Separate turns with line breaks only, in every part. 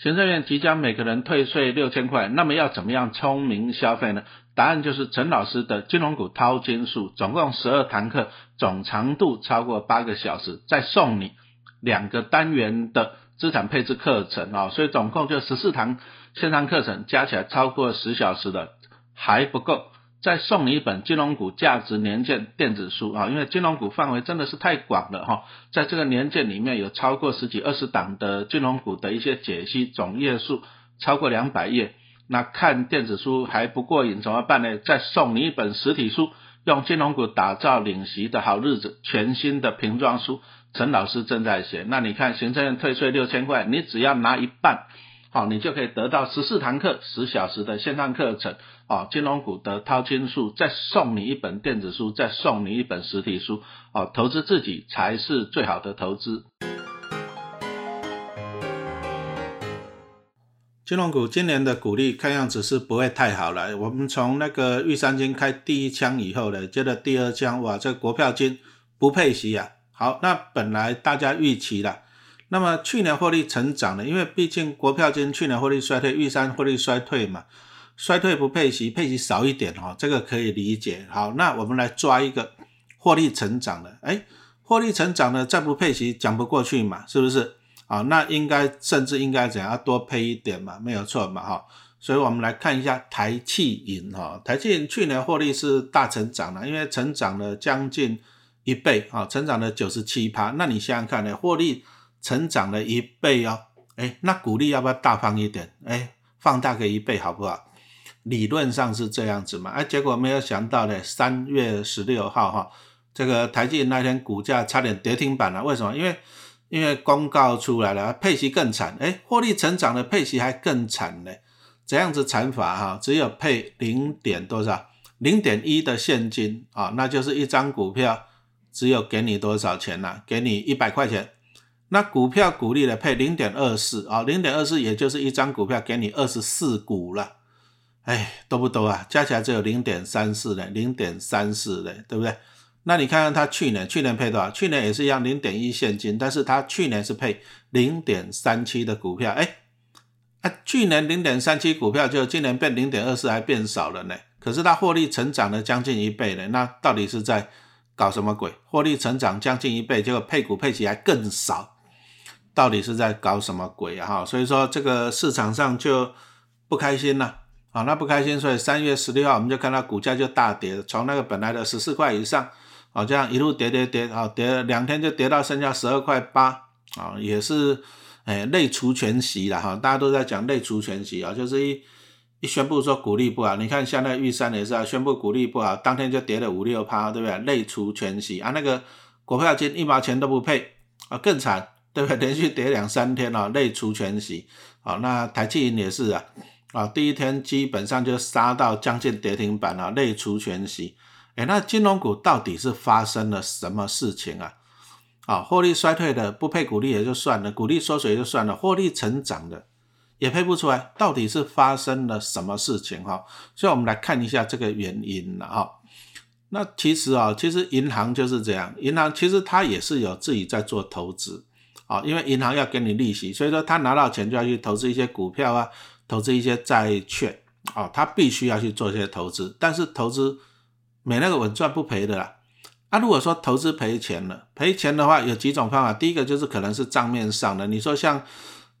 行政院即将每个人退税六千块，那么要怎么样聪明消费呢？答案就是陈老师的金融股淘金术，总共十二堂课，总长度超过八个小时，再送你两个单元的资产配置课程啊，所以总共就十四堂线上课程，加起来超过十小时的还不够。再送你一本金融股价值年鉴电子书啊，因为金融股范围真的是太广了哈，在这个年鉴里面有超过十几二十档的金融股的一些解析，总页数超过两百页。那看电子书还不过瘾，怎么办呢？再送你一本实体书，用金融股打造领席的好日子，全新的瓶装书，陈老师正在写。那你看行政院退税六千块，你只要拿一半。好，你就可以得到十四堂课十小时的线上课程，啊，金融股的淘金术，再送你一本电子书，再送你一本实体书，哦，投资自己才是最好的投资。金融股今年的股利看样子是不会太好了。我们从那个玉山金开第一枪以后呢，接着第二枪，哇，这国票金不配息啊。好，那本来大家预期了。那么去年获利成长了，因为毕竟国票金去年获利衰退，玉山获利衰退嘛，衰退不配息，配息少一点哈，这个可以理解。好，那我们来抓一个获利成长的，哎，获利成长的再不配息讲不过去嘛，是不是？啊，那应该甚至应该怎样多配一点嘛，没有错嘛哈。所以我们来看一下台气银哈，台气银去年获利是大成长了，因为成长了将近一倍啊，成长了九十七趴。那你想想看呢，获利。成长了一倍哦，哎，那股利要不要大方一点？哎，放大个一倍好不好？理论上是这样子嘛，哎，结果没有想到呢，三月十六号哈，这个台积那天股价差点跌停板了。为什么？因为因为公告出来了，配息更惨，哎，获利成长的配息还更惨呢。怎样子惨法哈？只有配零点多少？零点一的现金啊，那就是一张股票只有给你多少钱呢？给你一百块钱。那股票股利呢？配零点二四啊，零点二四也就是一张股票给你二十四股了，哎，多不多啊？加起来只有零点三四嘞，零点三四嘞，对不对？那你看看他去年，去年配多少？去年也是一样零点一现金，但是他去年是配零点三七的股票，哎，啊，去年零点三七股票就今年变零点二四，还变少了呢。可是它获利成长了将近一倍呢，那到底是在搞什么鬼？获利成长将近一倍，结果配股配起来更少。到底是在搞什么鬼啊？哈，所以说这个市场上就不开心了，那不开心，所以三月十六号我们就看到股价就大跌，从那个本来的十四块以上，啊，这样一路跌跌跌，啊，跌了两天就跌到剩下十二块八，啊，也是哎内除全息了哈，大家都在讲内除全息啊，就是一一宣布说股利不好，你看像那玉山也是啊，宣布股利不好，当天就跌了五六趴，对不对？内除全息啊，那个股票金一毛钱都不配啊，更惨。对不对？连续跌两三天了，内除全息。好，那台积银也是啊，啊，第一天基本上就杀到将近跌停板了，内除全息。哎，那金融股到底是发生了什么事情啊？啊，获利衰退的不配股利也就算了，股利缩水就算了，获利成长的也配不出来，到底是发生了什么事情哈？所以我们来看一下这个原因了哈。那其实啊，其实银行就是这样，银行其实它也是有自己在做投资。啊，因为银行要给你利息，所以说他拿到钱就要去投资一些股票啊，投资一些债券啊，他必须要去做一些投资。但是投资没那个稳赚不赔的啦。啊，如果说投资赔钱了，赔钱的话有几种方法。第一个就是可能是账面上的，你说像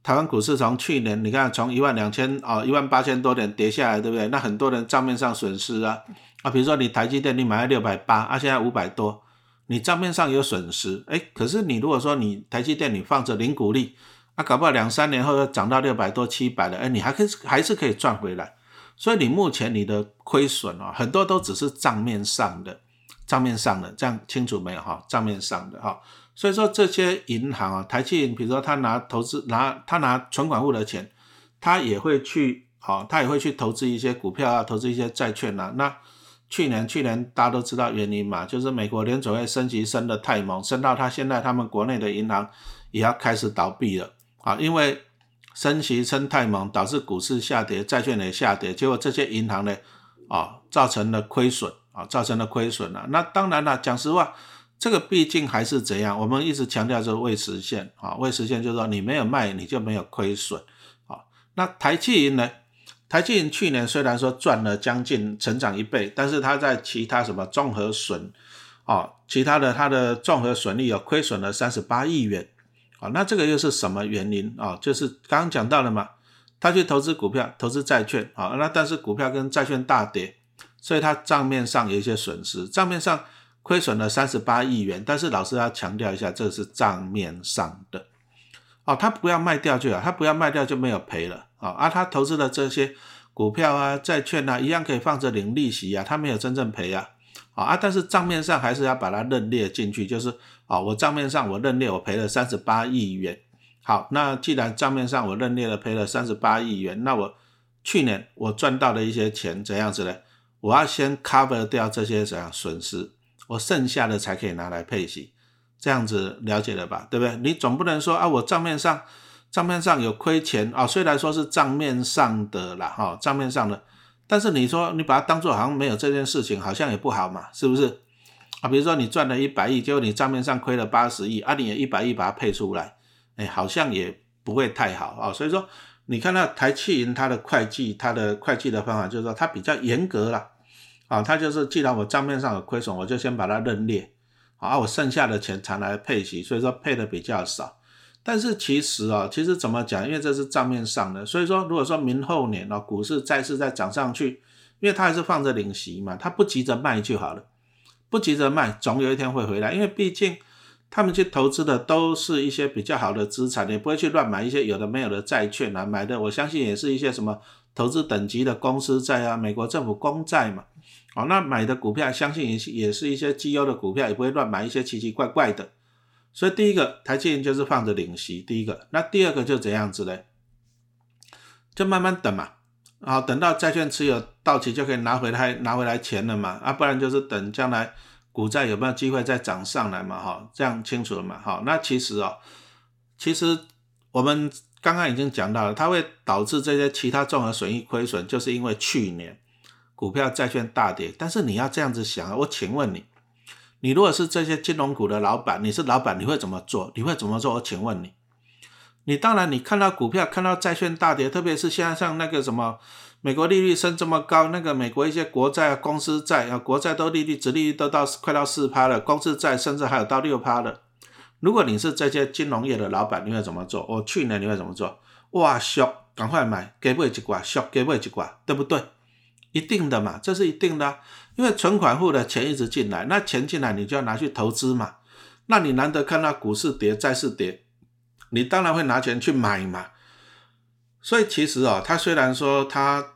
台湾股市从去年你看从一万两千啊一万八千多点跌下来，对不对？那很多人账面上损失啊啊，比如说你台积电你买了六百八啊，现在五百多。你账面上有损失，哎，可是你如果说你台积电你放着零股利，啊，搞不好两三年后又涨到六百多、七百了，哎，你还可以还是可以赚回来。所以你目前你的亏损哦，很多都只是账面上的，账面上的，这样清楚没有哈？账面上的哈。所以说这些银行啊，台积，比如说他拿投资拿他拿存款户的钱，他也会去，好，他也会去投资一些股票啊，投资一些债券啊，那。去年，去年大家都知道原因嘛，就是美国联储会升级升的太猛，升到他现在他们国内的银行也要开始倒闭了啊，因为升息升太猛，导致股市下跌，债券也下跌，结果这些银行呢，啊，造成了亏损啊，造成了亏损了。那当然了，讲实话，这个毕竟还是怎样？我们一直强调是未实现啊，未实现就是说你没有卖，你就没有亏损啊。那台积银呢？台积银去年虽然说赚了将近成长一倍，但是它在其他什么综合损啊，其他的它的综合损益有亏损了三十八亿元啊，那这个又是什么原因啊？就是刚刚讲到了嘛，他去投资股票、投资债券啊，那但是股票跟债券大跌，所以他账面上有一些损失，账面上亏损了三十八亿元，但是老师要强调一下，这是账面上的。哦，他不要卖掉就好，他不要卖掉就没有赔了啊！而他投资的这些股票啊、债券啊，一样可以放着领利息啊，他没有真正赔啊！啊，但是账面上还是要把它认列进去，就是啊，我账面上我认列我赔了三十八亿元。好，那既然账面上我认列了赔了三十八亿元，那我去年我赚到的一些钱怎样子呢？我要先 cover 掉这些怎样损失，我剩下的才可以拿来配息。这样子了解了吧，对不对？你总不能说啊，我账面上账面上有亏钱啊，虽然说是账面上的啦，哈，账面上的，但是你说你把它当做好像没有这件事情，好像也不好嘛，是不是？啊，比如说你赚了一百亿，结果你账面上亏了八十亿，啊，你一百亿把它配出来，哎，好像也不会太好啊。所以说，你看到台气银它的会计，它的会计的方法就是说它比较严格啦，啊，它就是既然我账面上有亏损，我就先把它认列。啊，我剩下的钱才来配息，所以说配的比较少。但是其实啊，其实怎么讲？因为这是账面上的，所以说如果说明后年啊，股市再次再涨上去，因为它还是放着领息嘛，它不急着卖就好了，不急着卖，总有一天会回来。因为毕竟他们去投资的都是一些比较好的资产，也不会去乱买一些有的没有的债券啊，买的我相信也是一些什么投资等级的公司债啊，美国政府公债嘛。好，那买的股票相信也是也是一些绩优的股票，也不会乱买一些奇奇怪怪的。所以第一个台积电就是放着领息，第一个。那第二个就怎样子嘞？就慢慢等嘛，好，等到债券持有到期就可以拿回来拿回来钱了嘛，啊，不然就是等将来股债有没有机会再涨上来嘛，哈，这样清楚了嘛，好，那其实哦，其实我们刚刚已经讲到了，它会导致这些其他综合损益亏损，就是因为去年。股票、债券大跌，但是你要这样子想啊，我请问你，你如果是这些金融股的老板，你是老板，你会怎么做？你会怎么做？我请问你，你当然你看到股票、看到债券大跌，特别是现在像那个什么美国利率升这么高，那个美国一些国债、公司债啊，国债都利率、殖利率都到快到四趴了，公司债甚至还有到六趴了。如果你是这些金融业的老板，你会怎么做？我去年你会怎么做？哇，小赶快买，给不几挂，小给不几挂，对不对？一定的嘛，这是一定的，因为存款户的钱一直进来，那钱进来你就要拿去投资嘛。那你难得看到股市跌、债市跌，你当然会拿钱去买嘛。所以其实哦，他虽然说他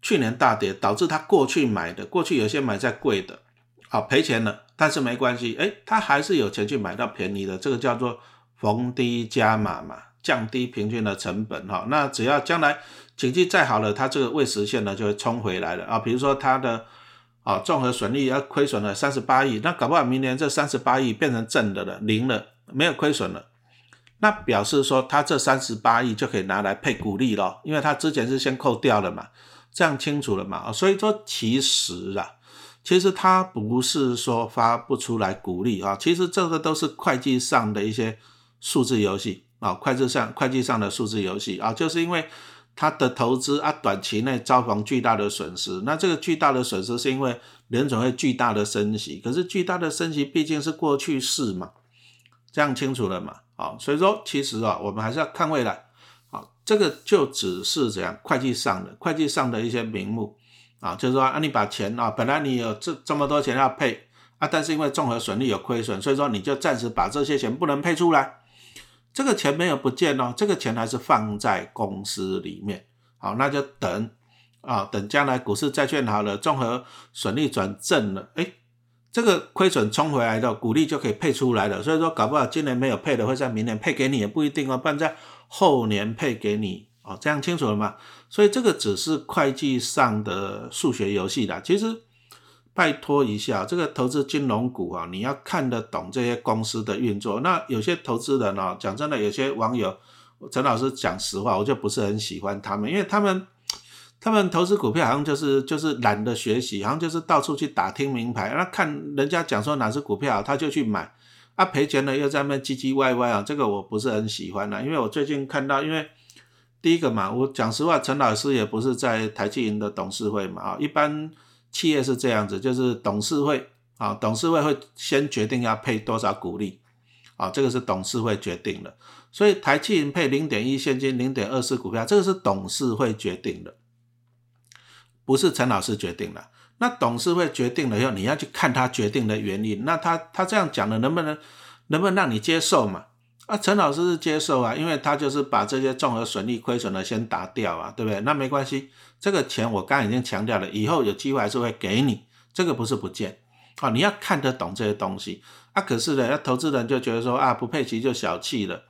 去年大跌，导致他过去买的，过去有些买在贵的，好赔钱了，但是没关系，哎，他还是有钱去买到便宜的，这个叫做逢低加码嘛，降低平均的成本哈。那只要将来。经济再好了，它这个未实现呢，就会冲回来了啊。比如说它的啊综合损益要亏损了三十八亿，那搞不好明年这三十八亿变成正的了，零了，没有亏损了，那表示说他这三十八亿就可以拿来配股利了，因为他之前是先扣掉了嘛，这样清楚了嘛啊？所以说其实啊，其实他不是说发不出来股利啊，其实这个都是会计上的一些数字游戏啊，会计上会计上的数字游戏啊，就是因为。他的投资啊，短期内遭逢巨大的损失。那这个巨大的损失是因为联总会巨大的升息，可是巨大的升息毕竟是过去式嘛，这样清楚了嘛？好，所以说其实啊，我们还是要看未来。好，这个就只是怎样会计上的会计上的一些名目啊，就是说啊，你把钱啊，本来你有这这么多钱要配啊，但是因为综合损益有亏损，所以说你就暂时把这些钱不能配出来。这个钱没有不见哦，这个钱还是放在公司里面。好，那就等啊，等将来股市债券好了，综合损益转正了，哎，这个亏损冲回来的股利就可以配出来了。所以说，搞不好今年没有配的，会在明年配给你也不一定哦，不然在后年配给你哦，这样清楚了吗？所以这个只是会计上的数学游戏啦，其实。拜托一下，这个投资金融股啊，你要看得懂这些公司的运作。那有些投资人呢，讲真的，有些网友，陈老师讲实话，我就不是很喜欢他们，因为他们他们投资股票好像就是就是懒得学习，好像就是到处去打听名牌，那看人家讲说哪只股票他就去买，啊赔钱了又在那唧唧歪歪啊，这个我不是很喜欢的，因为我最近看到，因为第一个嘛，我讲实话，陈老师也不是在台积银的董事会嘛，啊，一般企业是这样子，就是董事会啊，董事会会先决定要配多少股利，啊，这个是董事会决定的，所以台积银配零点一现金，零点二四股票，这个是董事会决定的。不是陈老师决定的，那董事会决定了以后，你要去看他决定的原因。那他他这样讲的，能不能能不能让你接受嘛？啊，陈老师是接受啊，因为他就是把这些综合损益亏损的先打掉啊，对不对？那没关系，这个钱我刚已经强调了，以后有机会还是会给你，这个不是不见啊，你要看得懂这些东西啊。可是呢，那投资人就觉得说啊，不配齐就小气了。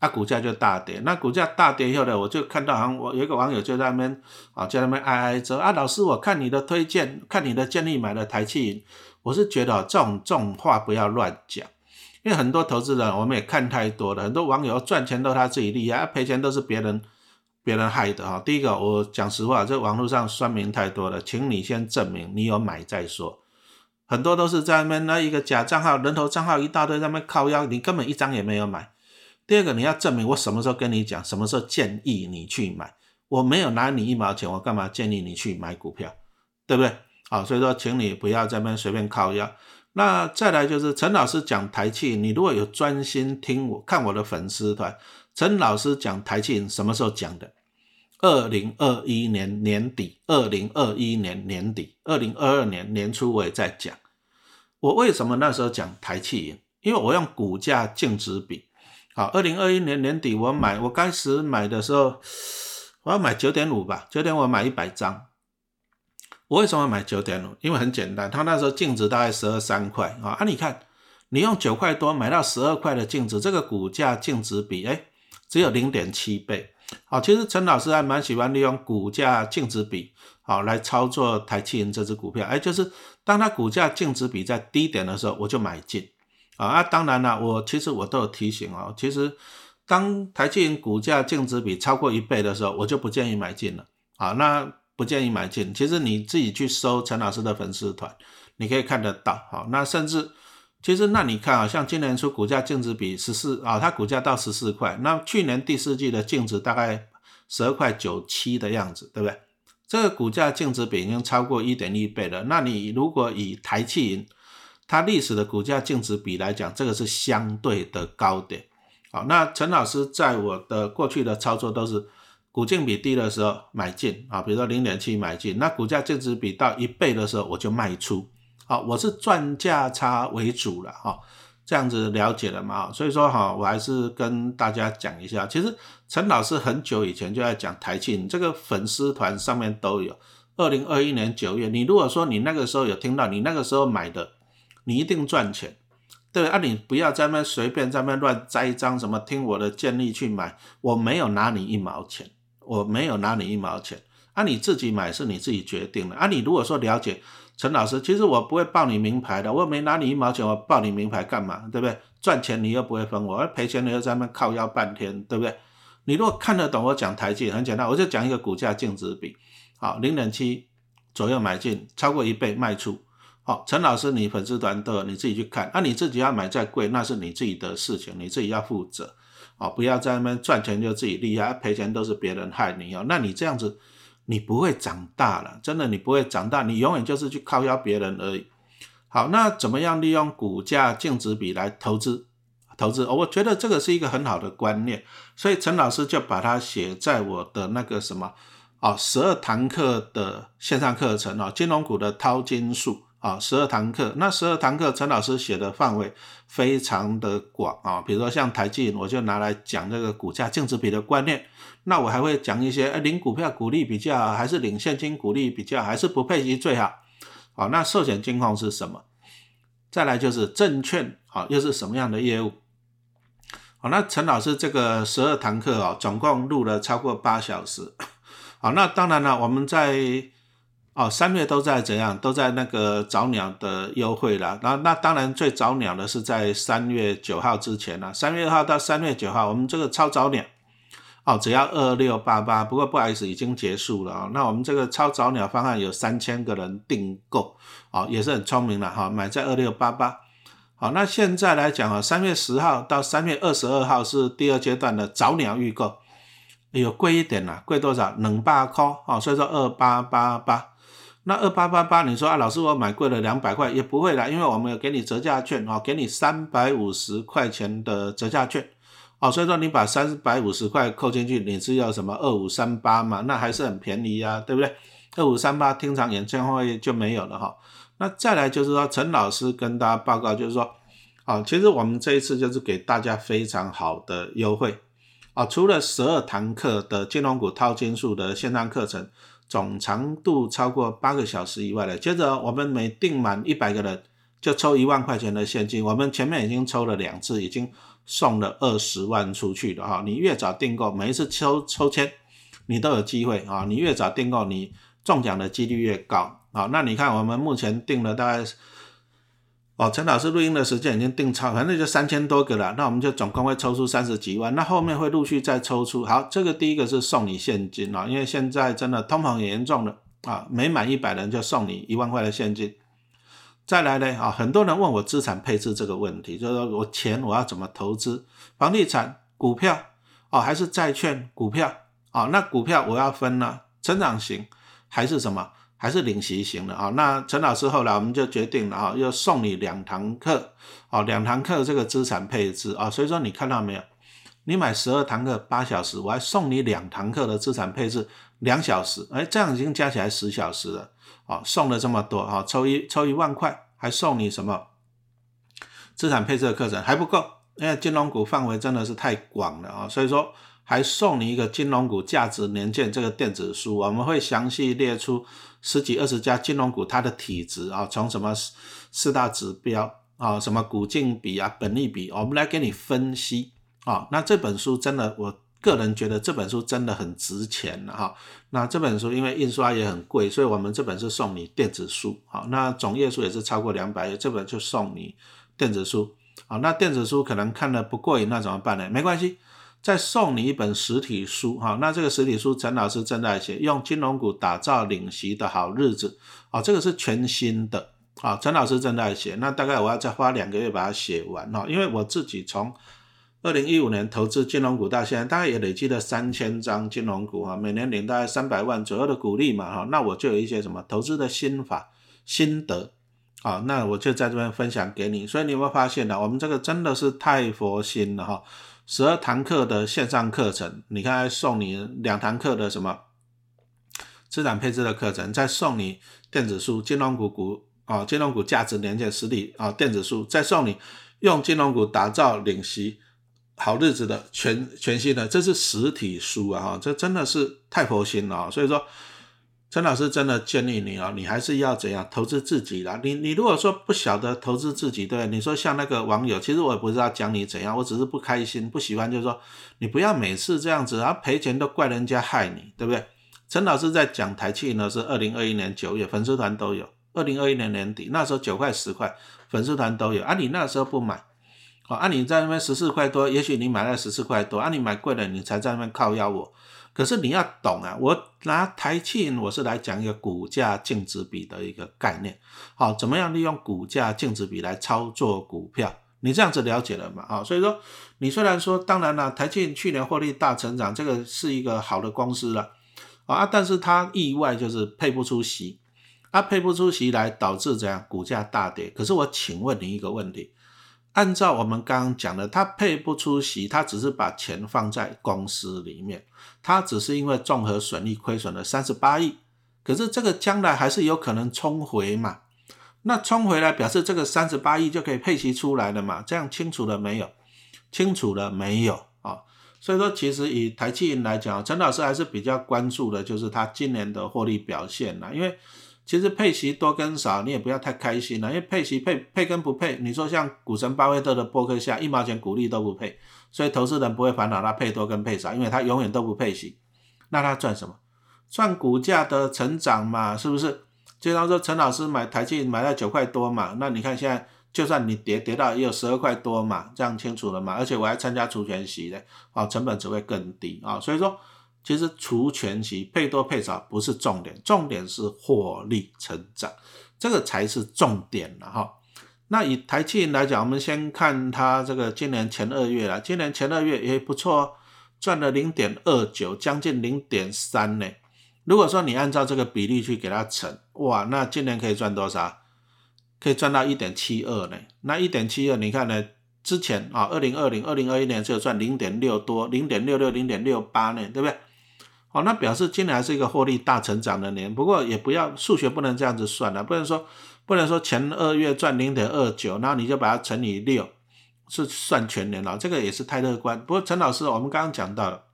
啊，股价就大跌。那股价大跌以后呢，我就看到，好像我有一个网友就在那边啊，在那边哀哀说啊，老师，我看你的推荐，看你的建议买了台气我是觉得这种这种话不要乱讲，因为很多投资人我们也看太多了，很多网友赚钱都他自己厉害，赔钱都是别人别人害的哈。第一个，我讲实话，这网络上酸民太多了，请你先证明你有买再说。很多都是在那边那一个假账号、人头账号一大堆，在那边靠腰，你根本一张也没有买。第二个，你要证明我什么时候跟你讲，什么时候建议你去买，我没有拿你一毛钱，我干嘛建议你去买股票，对不对？好，所以说，请你不要在那边随便靠腰。那再来就是陈老师讲台气，你如果有专心听我看我的粉丝团，陈老师讲台气什么时候讲的？二零二一年年底，二零二一年年底，二零二二年年初我也在讲。我为什么那时候讲台气？因为我用股价净值比。好，二零二一年年底我买，我开始买的时候，我要买九点五吧，九点五买一百张。我为什么买九点五？因为很简单，它那时候净值大概十二三块啊。啊，你看，你用九块多买到十二块的净值，这个股价净值比，哎，只有零点七倍。好，其实陈老师还蛮喜欢利用股价净值比，好来操作台气银这只股票。哎，就是当它股价净值比在低点的时候，我就买进。啊，当然了，我其实我都有提醒哦。其实，当台积电股价净值比超过一倍的时候，我就不建议买进了。啊，那不建议买进。其实你自己去搜陈老师的粉丝团，你可以看得到。好，那甚至其实那你看啊，像今年初股价净值比十四啊，它股价到十四块，那去年第四季的净值大概十二块九七的样子，对不对？这个股价净值比已经超过一点一倍了。那你如果以台气它历史的股价净值比来讲，这个是相对的高点。好，那陈老师在我的过去的操作都是股净比低的时候买进啊，比如说零点七买进，那股价净值比到一倍的时候我就卖出。好，我是赚价差为主了哈，这样子了解了嘛？所以说哈，我还是跟大家讲一下，其实陈老师很久以前就在讲台庆，这个粉丝团上面都有。二零二一年九月，你如果说你那个时候有听到，你那个时候买的。你一定赚钱，对啊，你不要在那随便在那乱栽赃什么，听我的建议去买，我没有拿你一毛钱，我没有拿你一毛钱，啊，你自己买是你自己决定的，啊，你如果说了解陈老师，其实我不会报你名牌的，我没拿你一毛钱，我报你名牌干嘛？对不对？赚钱你又不会分我，赔钱你又在那靠腰半天，对不对？你如果看得懂我讲台积，很简单，我就讲一个股价净值比，好，零点七左右买进，超过一倍卖出。好，陈老师，你粉丝团的你自己去看，那你自己要买再贵，那是你自己的事情，你自己要负责。哦，不要在那边赚钱就自己厉害，赔钱都是别人害你哦。那你这样子，你不会长大了，真的你不会长大，你永远就是去靠压别人而已。好，那怎么样利用股价净值比来投资？投资，我觉得这个是一个很好的观念，所以陈老师就把它写在我的那个什么啊，十二堂课的线上课程哦，金融股的淘金术。啊，十二堂课，那十二堂课，陈老师写的范围非常的广啊。比如说像台积我就拿来讲这个股价净值比的观念。那我还会讲一些，哎领股票股利比较好，还是领现金股利比较，还是不配息最好。好，那寿险金控是什么？再来就是证券，好，又是什么样的业务？好，那陈老师这个十二堂课啊，总共录了超过八小时。好，那当然了，我们在。哦，三月都在怎样？都在那个早鸟的优惠了。那那当然最早鸟的是在三月九号之前了。三月二号到三月九号，我们这个超早鸟哦，只要二六八八。不过不好意思，已经结束了啊。那我们这个超早鸟方案有三千个人订购，哦，也是很聪明的哈，买在二六八八。好，那现在来讲啊，三月十号到三月二十二号是第二阶段的早鸟预购，有贵一点啦，贵多少？两百块哦，所以说二八八八。那二八八八，你说啊，老师我买贵了两百块，也不会啦，因为我们有给你折价券哦，给你三百五十块钱的折价券哦，所以说你把三百五十块扣进去，你是要什么二五三八嘛？那还是很便宜呀，对不对？二五三八听场演唱会就没有了哈。那再来就是说，陈老师跟大家报告，就是说，啊，其实我们这一次就是给大家非常好的优惠啊，除了十二堂课的金融股套金术的线上课程，总长度超过八个小时以外的，接着我们每订满一百个人就抽一万块钱的现金，我们前面已经抽了两次，已经送了二十万出去了哈。你越早订购，每一次抽抽签你都有机会啊，你越早订购，你中奖的几率越高。啊，那你看，我们目前订了大概，哦，陈老师录音的时间已经定超，反正就三千多个了。那我们就总共会抽出三十几万，那后面会陆续再抽出。好，这个第一个是送你现金啊，因为现在真的通膨严重了啊，每满一百人就送你一万块的现金。再来呢，啊，很多人问我资产配置这个问题，就是说我钱我要怎么投资，房地产、股票，哦，还是债券、股票，啊，那股票我要分呢，成长型还是什么？还是领息型的啊？那陈老师后来我们就决定了啊，要送你两堂课哦，两堂课这个资产配置啊，所以说你看到没有？你买十二堂课八小时，我还送你两堂课的资产配置两小时，哎，这样已经加起来十小时了啊，送了这么多啊，抽一抽一万块，还送你什么资产配置的课程还不够，因为金融股范围真的是太广了啊，所以说还送你一个金融股价值年鉴这个电子书，我们会详细列出。十几二十家金融股，它的体质啊，从什么四大指标啊，什么股净比啊、本利比，我们来给你分析啊。那这本书真的，我个人觉得这本书真的很值钱了哈。那这本书因为印刷也很贵，所以我们这本是送你电子书好，那总页数也是超过两百页，这本就送你电子书好，那电子书可能看的不过瘾，那怎么办呢？没关系。再送你一本实体书，哈，那这个实体书陈老师正在写，用金融股打造领席的好日子，啊，这个是全新的，啊，陈老师正在写，那大概我要再花两个月把它写完，哈，因为我自己从二零一五年投资金融股到现在，大概也累积了三千张金融股，哈，每年领大概三百万左右的股利嘛，哈，那我就有一些什么投资的心法心得，啊，那我就在这边分享给你，所以你有没有发现呢？我们这个真的是太佛心了，哈。十二堂课的线上课程，你看送你两堂课的什么资产配置的课程，再送你电子书金融股股啊金融股价值连接实体啊电子书，再送你用金融股打造领息好日子的全全新的，这是实体书啊哈，这真的是太佛心了，所以说。陈老师真的建议你哦，你还是要怎样投资自己啦。你你如果说不晓得投资自己，对，你说像那个网友，其实我也不知道讲你怎样，我只是不开心，不喜欢，就是说你不要每次这样子，然后赔钱都怪人家害你，对不对？陈老师在讲台气呢，是二零二一年九月粉丝团都有，二零二一年年底那时候九块十块粉丝团都有，啊，你那时候不买，哦，啊，你在那边十四块多，也许你买了十四块多，啊，你买贵了，你才在那边靠压我。可是你要懂啊，我拿台庆，我是来讲一个股价净值比的一个概念，好，怎么样利用股价净值比来操作股票？你这样子了解了嘛？啊，所以说你虽然说，当然了，台庆去年获利大成长，这个是一个好的公司了，啊，但是它意外就是配不出息，它配不出息来导致怎样股价大跌？可是我请问你一个问题。按照我们刚刚讲的，他配不出息，他只是把钱放在公司里面，他只是因为综合损益亏损了三十八亿，可是这个将来还是有可能冲回嘛？那冲回来表示这个三十八亿就可以配息出来了嘛？这样清楚了没有？清楚了没有啊？所以说，其实以台积银来讲，陈老师还是比较关注的，就是他今年的获利表现啦，因为。其实配息多跟少，你也不要太开心了，因为配息配配跟不配，你说像股神巴菲特的博客下一毛钱股利都不配，所以投资人不会烦恼他配多跟配少，因为他永远都不配息，那他赚什么？赚股价的成长嘛，是不是？就当说陈老师买台积买到九块多嘛，那你看现在就算你跌跌到也有十二块多嘛，这样清楚了嘛？而且我还参加除权息的，啊，成本只会更低啊。所以说，其实除权息配多配少不是重点，重点是获利成长，这个才是重点了哈。那以台积电来讲，我们先看它这个今年前二月了，今年前二月也不错，赚了零点二九，将近零点三呢。如果说你按照这个比例去给它乘，哇，那今年可以赚多少？可以赚到一点七二呢。那一点七二，你看呢？之前啊，二零二零、二零二一年只有赚零点六多，零点六六、零点六八呢，对不对？好，那表示今年还是一个获利大成长的年。不过也不要数学不能这样子算了，不能说不能说前二月赚零点二九，然后你就把它乘以六，是算全年了，这个也是太乐观。不过陈老师，我们刚刚讲到了。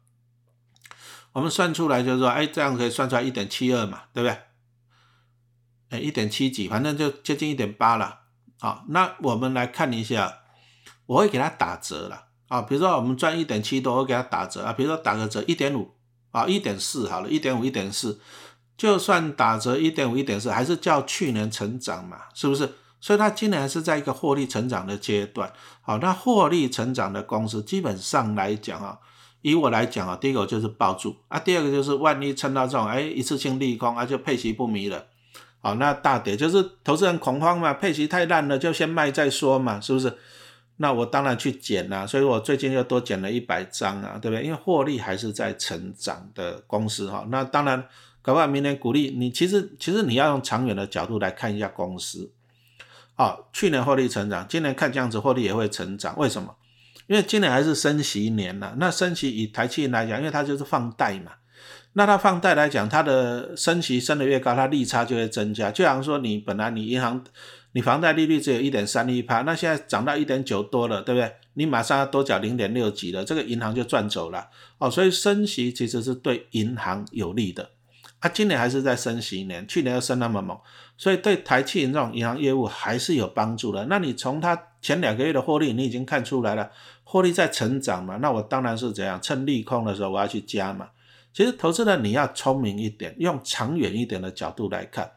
我们算出来就是说，哎，这样可以算出来一点七二嘛，对不对？哎，一点七几，反正就接近一点八了。好，那我们来看一下，我会给它打折了啊。比如说我们赚一点七多，我给它打折啊。比如说打个折一点五啊，一点四好了，一点五一点四，就算打折一点五一点四，还是较去年成长嘛，是不是？所以它今年还是在一个获利成长的阶段。好，那获利成长的公司基本上来讲啊。以我来讲啊，第一个就是抱住啊，第二个就是万一撑到这种哎一次性利空啊，就配息不迷了，好，那大跌就是投资人恐慌嘛，配息太烂了，就先卖再说嘛，是不是？那我当然去减啦，所以我最近又多减了一百张啊，对不对？因为获利还是在成长的公司哈，那当然搞不好明年鼓励你，其实其实你要用长远的角度来看一下公司，好，去年获利成长，今年看这样子获利也会成长，为什么？因为今年还是升息年了，那升息以台积来讲，因为它就是放贷嘛，那它放贷来讲，它的升息升得越高，它利差就会增加。就好像说，你本来你银行你房贷利率只有一点三一趴，那现在涨到一点九多了，对不对？你马上要多缴零点六几了，这个银行就赚走了哦。所以升息其实是对银行有利的。啊今年还是在升息年，去年又升那么猛，所以对台气这种银行业务还是有帮助的。那你从它前两个月的获利，你已经看出来了。获利在成长嘛，那我当然是怎样，趁利空的时候我要去加嘛。其实投资人你要聪明一点，用长远一点的角度来看，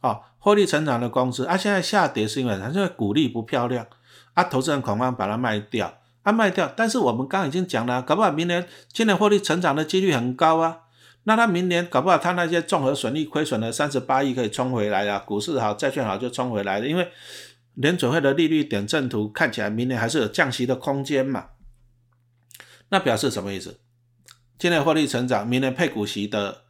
啊，获利成长的公司啊，现在下跌是因为它因为股利不漂亮啊，投资人恐慌把它卖掉啊，卖掉。但是我们刚刚已经讲了，搞不好明年今年获利成长的几率很高啊，那他明年搞不好他那些综合损益亏损的三十八亿可以冲回来啊，股市好，债券好就冲回来了，因为。联准会的利率点阵图看起来明年还是有降息的空间嘛？那表示什么意思？今年获利成长，明年配股息的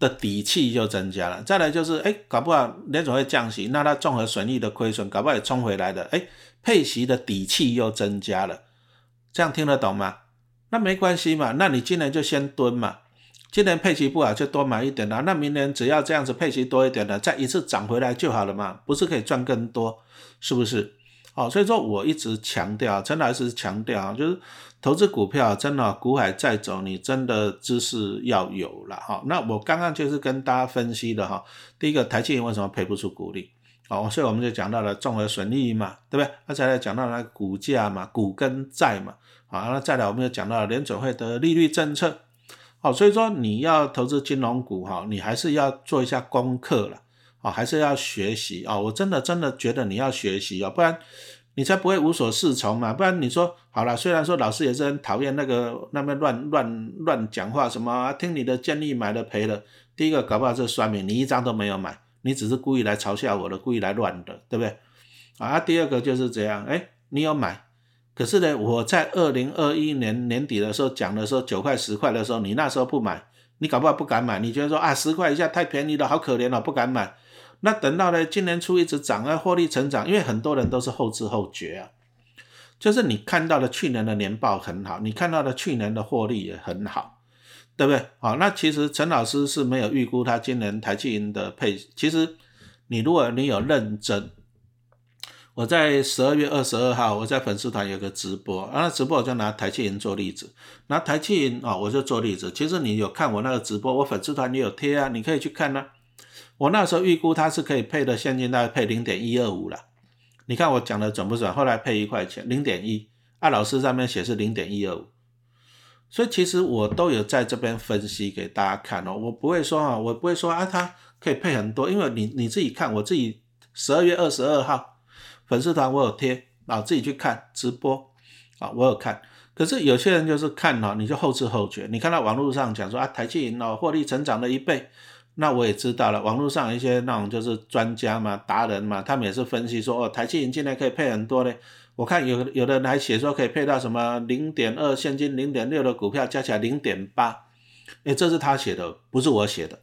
的底气就增加了。再来就是，哎，搞不好联准会降息，那它综合损益的亏损搞不好也冲回来的，哎，配息的底气又增加了。这样听得懂吗？那没关系嘛，那你今年就先蹲嘛。今年配息不好就多买一点啦，那明年只要这样子配息多一点的，再一次涨回来就好了嘛，不是可以赚更多，是不是？好，所以说我一直强调，陈老师强调，就是投资股票真的股海在走，你真的知识要有了哈。那我刚刚就是跟大家分析的哈，第一个台积电为什么配不出股利？好，所以我们就讲到了综合损益嘛，对不对？那再来讲到了股价嘛，股跟债嘛，好，那再来我们就讲到了联准会的利率政策。好，所以说你要投资金融股哈，你还是要做一下功课了，啊，还是要学习啊。我真的真的觉得你要学习啊，不然你才不会无所适从嘛。不然你说好了，虽然说老师也是很讨厌那个那边乱乱乱讲话，什么听你的建议买了赔了。第一个搞不好是说明你一张都没有买，你只是故意来嘲笑我的，故意来乱的，对不对？啊，第二个就是这样，哎，你有买。可是呢，我在二零二一年年底的时候讲的时候，九块十块的时候，你那时候不买，你搞不好不敢买，你觉得说啊，十块以下太便宜了，好可怜了，不敢买。那等到呢，今年初一直涨啊，获利成长，因为很多人都是后知后觉啊，就是你看到的去年的年报很好，你看到的去年的获利也很好，对不对？好，那其实陈老师是没有预估他今年台积银的配，其实你如果你有认真。我在十二月二十二号，我在粉丝团有个直播，啊，直播我就拿台积银做例子，拿台积银啊，我就做例子。其实你有看我那个直播，我粉丝团也有贴啊，你可以去看呢。我那时候预估它是可以配的现金，大概配零点一二五了。你看我讲的准不准？后来配一块钱，零点一，啊，老师上面写是零点一二五，所以其实我都有在这边分析给大家看哦。我不会说啊，我不会说啊，它可以配很多，因为你你自己看，我自己十二月二十二号。粉丝团我有贴啊，自己去看直播啊，我有看。可是有些人就是看哦，你就后知后觉。你看到网络上讲说啊，台积银哦获利成长了一倍，那我也知道了。网络上一些那种就是专家嘛、达人嘛，他们也是分析说哦，台积银今年可以配很多嘞。我看有有的人还写说可以配到什么零点二现金、零点六的股票加起来零点八，哎，这是他写的，不是我写的。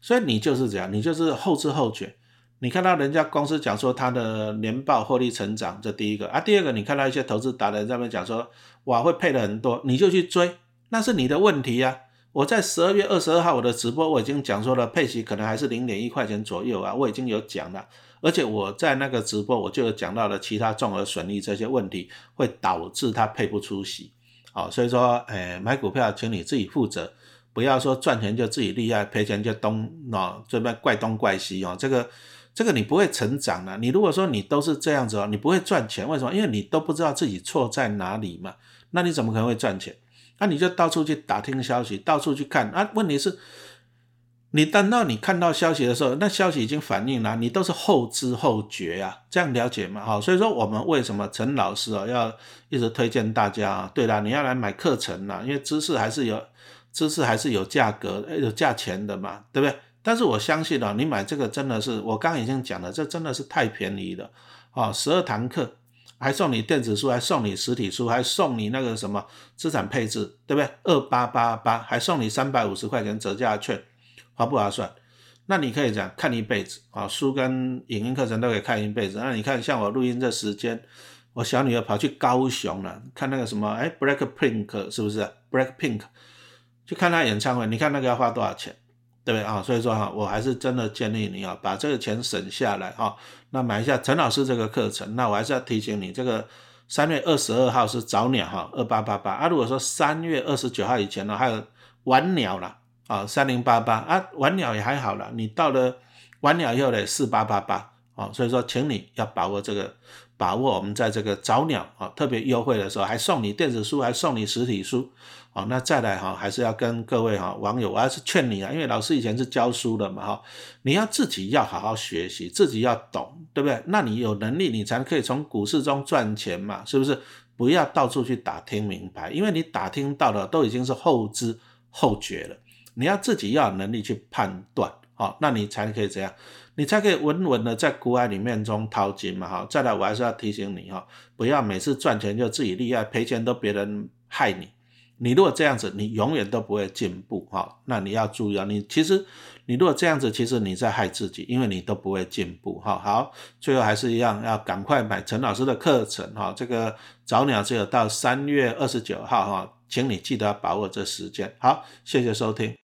所以你就是这样，你就是后知后觉。你看到人家公司讲说它的年报获利成长，这第一个啊，第二个你看到一些投资达人在那边讲说，哇会配的很多，你就去追，那是你的问题呀。我在十二月二十二号我的直播我已经讲说了，配息可能还是零点一块钱左右啊，我已经有讲了，而且我在那个直播我就有讲到了其他综合损益这些问题会导致它配不出息，好，所以说，哎，买股票请你自己负责，不要说赚钱就自己厉害，赔钱就东哦这边怪东怪西哦，这个。这个你不会成长的。你如果说你都是这样子哦，你不会赚钱。为什么？因为你都不知道自己错在哪里嘛。那你怎么可能会赚钱？那你就到处去打听消息，到处去看啊。问题是，你等到你看到消息的时候，那消息已经反映了，你都是后知后觉啊。这样了解嘛？好，所以说我们为什么陈老师哦要一直推荐大家啊？对啦，你要来买课程啦，因为知识还是有知识还是有价格有价钱的嘛，对不对？但是我相信啊，你买这个真的是，我刚刚已经讲了，这真的是太便宜了啊！十二堂课还送你电子书，还送你实体书，还送你那个什么资产配置，对不对？二八八八，还送你三百五十块钱折价券，划不划算？那你可以讲看一辈子啊，书跟影音课程都可以看一辈子。那你看像我录音这时间，我小女儿跑去高雄了，看那个什么，哎，Black Pink 是不是？Black Pink 去看她演唱会，你看那个要花多少钱？对不对啊？所以说哈，我还是真的建议你啊，把这个钱省下来哈，那买一下陈老师这个课程。那我还是要提醒你，这个三月二十二号是早鸟哈，二八八八啊。如果说三月二十九号以前呢，还有晚鸟了啊，三零八八啊，晚鸟也还好了。你到了晚鸟以后呢，四八八八啊。所以说，请你要把握这个，把握我们在这个早鸟啊特别优惠的时候，还送你电子书，还送你实体书。好，那再来哈，还是要跟各位哈网友，我还是劝你啊，因为老师以前是教书的嘛哈，你要自己要好好学习，自己要懂，对不对？那你有能力，你才可以从股市中赚钱嘛，是不是？不要到处去打听名牌，因为你打听到的都已经是后知后觉了，你要自己要有能力去判断，好，那你才可以这样，你才可以稳稳的在股海里面中淘金嘛哈。再来，我还是要提醒你哈，不要每次赚钱就自己厉害，赔钱都别人害你。你如果这样子，你永远都不会进步哈。那你要注意啊，你其实你如果这样子，其实你在害自己，因为你都不会进步哈。好，最后还是一样，要赶快买陈老师的课程哈。这个早鸟只有到三月二十九号哈，请你记得把握这时间。好，谢谢收听。